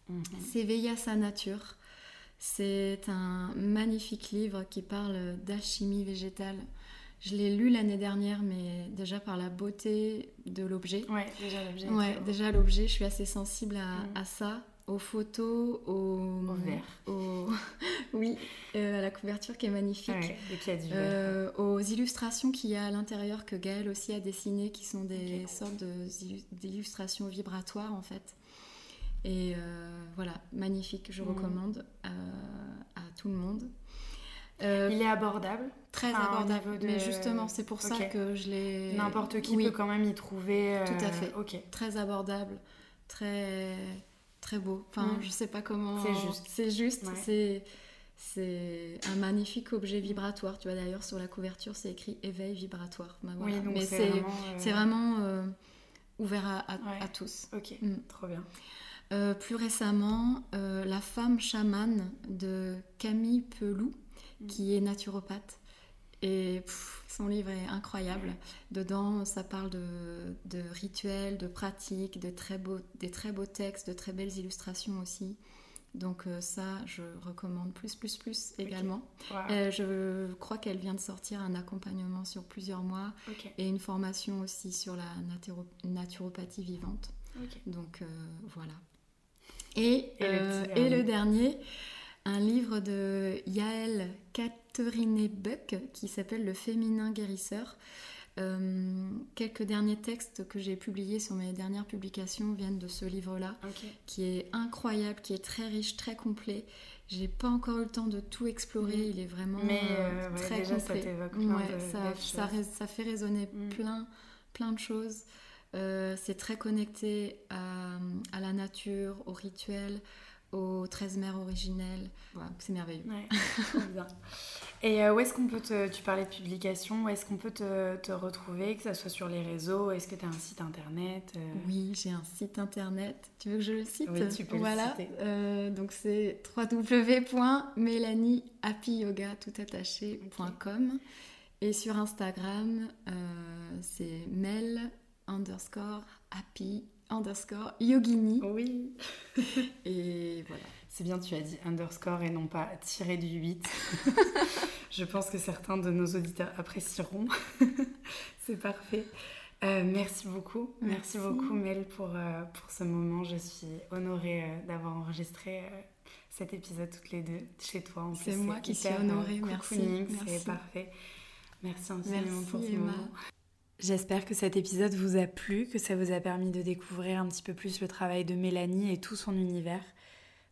Speaker 1: mm S'éveiller à sa nature. C'est un magnifique livre qui parle d'alchimie végétale je l'ai lu l'année dernière, mais déjà par la beauté de l'objet.
Speaker 2: Ouais, déjà l'objet.
Speaker 1: Ouais, déjà l'objet, je suis assez sensible à, mm. ça, aux photos, au,
Speaker 2: au verre.
Speaker 1: Au... oui, euh, à la couverture qui est magnifique.
Speaker 2: Ouais,
Speaker 1: euh, aux illustrations qu'il y a à l'intérieur que Gaëlle aussi a dessinées, qui sont des sortes d'illustrations vibratoires en fait. Et euh, voilà, magnifique, je mm. recommande à tout le monde.
Speaker 2: Euh, il est abordable
Speaker 1: Très abordable. Mais justement, c'est pour ça que je l'ai.
Speaker 2: N'importe qui peut quand même y trouver.
Speaker 1: Tout à fait.
Speaker 2: Euh, ok.
Speaker 1: Très abordable, très très beau. Enfin, mm. je sais pas comment.
Speaker 2: C'est juste.
Speaker 1: C'est juste. C'est c'est un magnifique objet vibratoire. Tu vois d'ailleurs sur la couverture, c'est écrit éveil vibratoire.
Speaker 2: Bah, oui, donc
Speaker 1: Mais c'est vraiment, euh, ouvert à, à, tous.
Speaker 2: Ok, mm. trop bien.
Speaker 1: plus récemment, La femme chamane de Camille Peloux qui est naturopathe. Et son livre est incroyable. Dedans, ça parle de, de rituels, de pratiques, de très beaux, des très beaux textes, de très belles illustrations aussi. Donc euh, ça, je recommande plus, plus, plus également. Euh, je crois qu'elle vient de sortir un accompagnement sur plusieurs mois et une formation aussi sur la naturopathie vivante. Donc euh, voilà. Et, et, le, dernier un livre de Yael Catherine Buck qui s'appelle Le féminin guérisseur. Euh, quelques derniers textes que j'ai publiés sur mes dernières publications viennent de ce livre-là, qui est incroyable, qui est très riche, très complet. J'ai pas encore eu le temps de tout explorer, mm. il est vraiment
Speaker 3: Mais, euh, très complet. Ça,
Speaker 1: ouais, ça, ça, fait résonner mm. plein, plein de choses. Euh, c'est très connecté à, à, la nature, au rituel, aux 13 mères originelles. c'est merveilleux.
Speaker 3: bien. Et euh, où est-ce qu'on peut te... Tu parlais de publication, où est-ce qu'on peut te, te, retrouver, que ce soit sur les réseaux Est-ce que tu as un site internet euh?
Speaker 1: Oui, j'ai un site internet. Tu veux que je le cite?
Speaker 3: Oui, tu peux voilà. le citer.
Speaker 1: Euh, donc c'est www.melaniehappyyoga.com Et sur Instagram, c'est mel underscore happy underscore yogini.
Speaker 3: Oui. *laughs*
Speaker 1: et voilà.
Speaker 3: C'est bien, tu as dit underscore et non pas tiré du 8. *laughs* Je pense que certains de nos auditeurs apprécieront. *laughs* C'est parfait. Euh, merci beaucoup. Merci. beaucoup, Mel, pour, euh, pour ce moment. Je suis honorée euh, d'avoir enregistré cet épisode toutes les deux chez toi.
Speaker 1: C'est moi qui suis honorée. Merci.
Speaker 3: C'est parfait. Merci infiniment pour ce moment.
Speaker 2: J'espère que cet épisode vous a plu, que ça vous a permis de découvrir un petit peu plus le travail de Mélanie et tout son univers.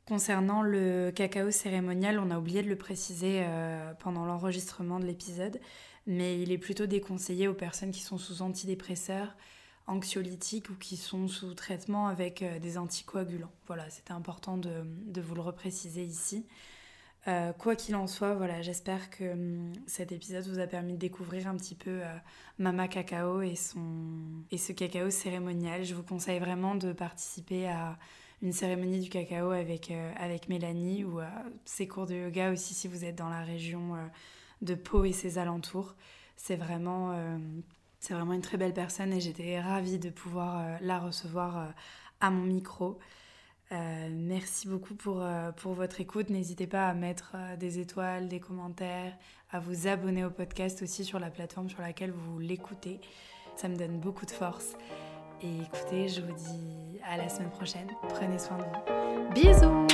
Speaker 2: Concernant le cacao cérémonial, on a oublié de le préciser euh, pendant l'enregistrement de l'épisode, mais il est plutôt déconseillé aux personnes qui sont sous antidépresseurs, anxiolytiques ou qui sont sous traitement avec euh, des anticoagulants. Voilà, c'était important de, vous le repréciser ici. Euh, quoi qu'il en soit, voilà, j'espère que hum, cet épisode vous a permis de découvrir un petit peu Mama Cacao et, son, et ce cacao cérémonial. Je vous conseille vraiment de participer à une cérémonie du cacao avec, euh, avec Mélanie ou ses cours de yoga aussi si vous êtes dans la région euh, de Pau et ses alentours. C'est vraiment, euh, c'est vraiment une très belle personne et j'étais ravie de pouvoir la recevoir à mon micro. Merci beaucoup pour, pour votre écoute. N'hésitez pas à mettre des étoiles, des commentaires, à vous abonner au podcast aussi sur la plateforme sur laquelle vous l'écoutez. Ça me donne beaucoup de force. Et écoutez, je vous dis à la semaine prochaine. Prenez soin de vous. Bisous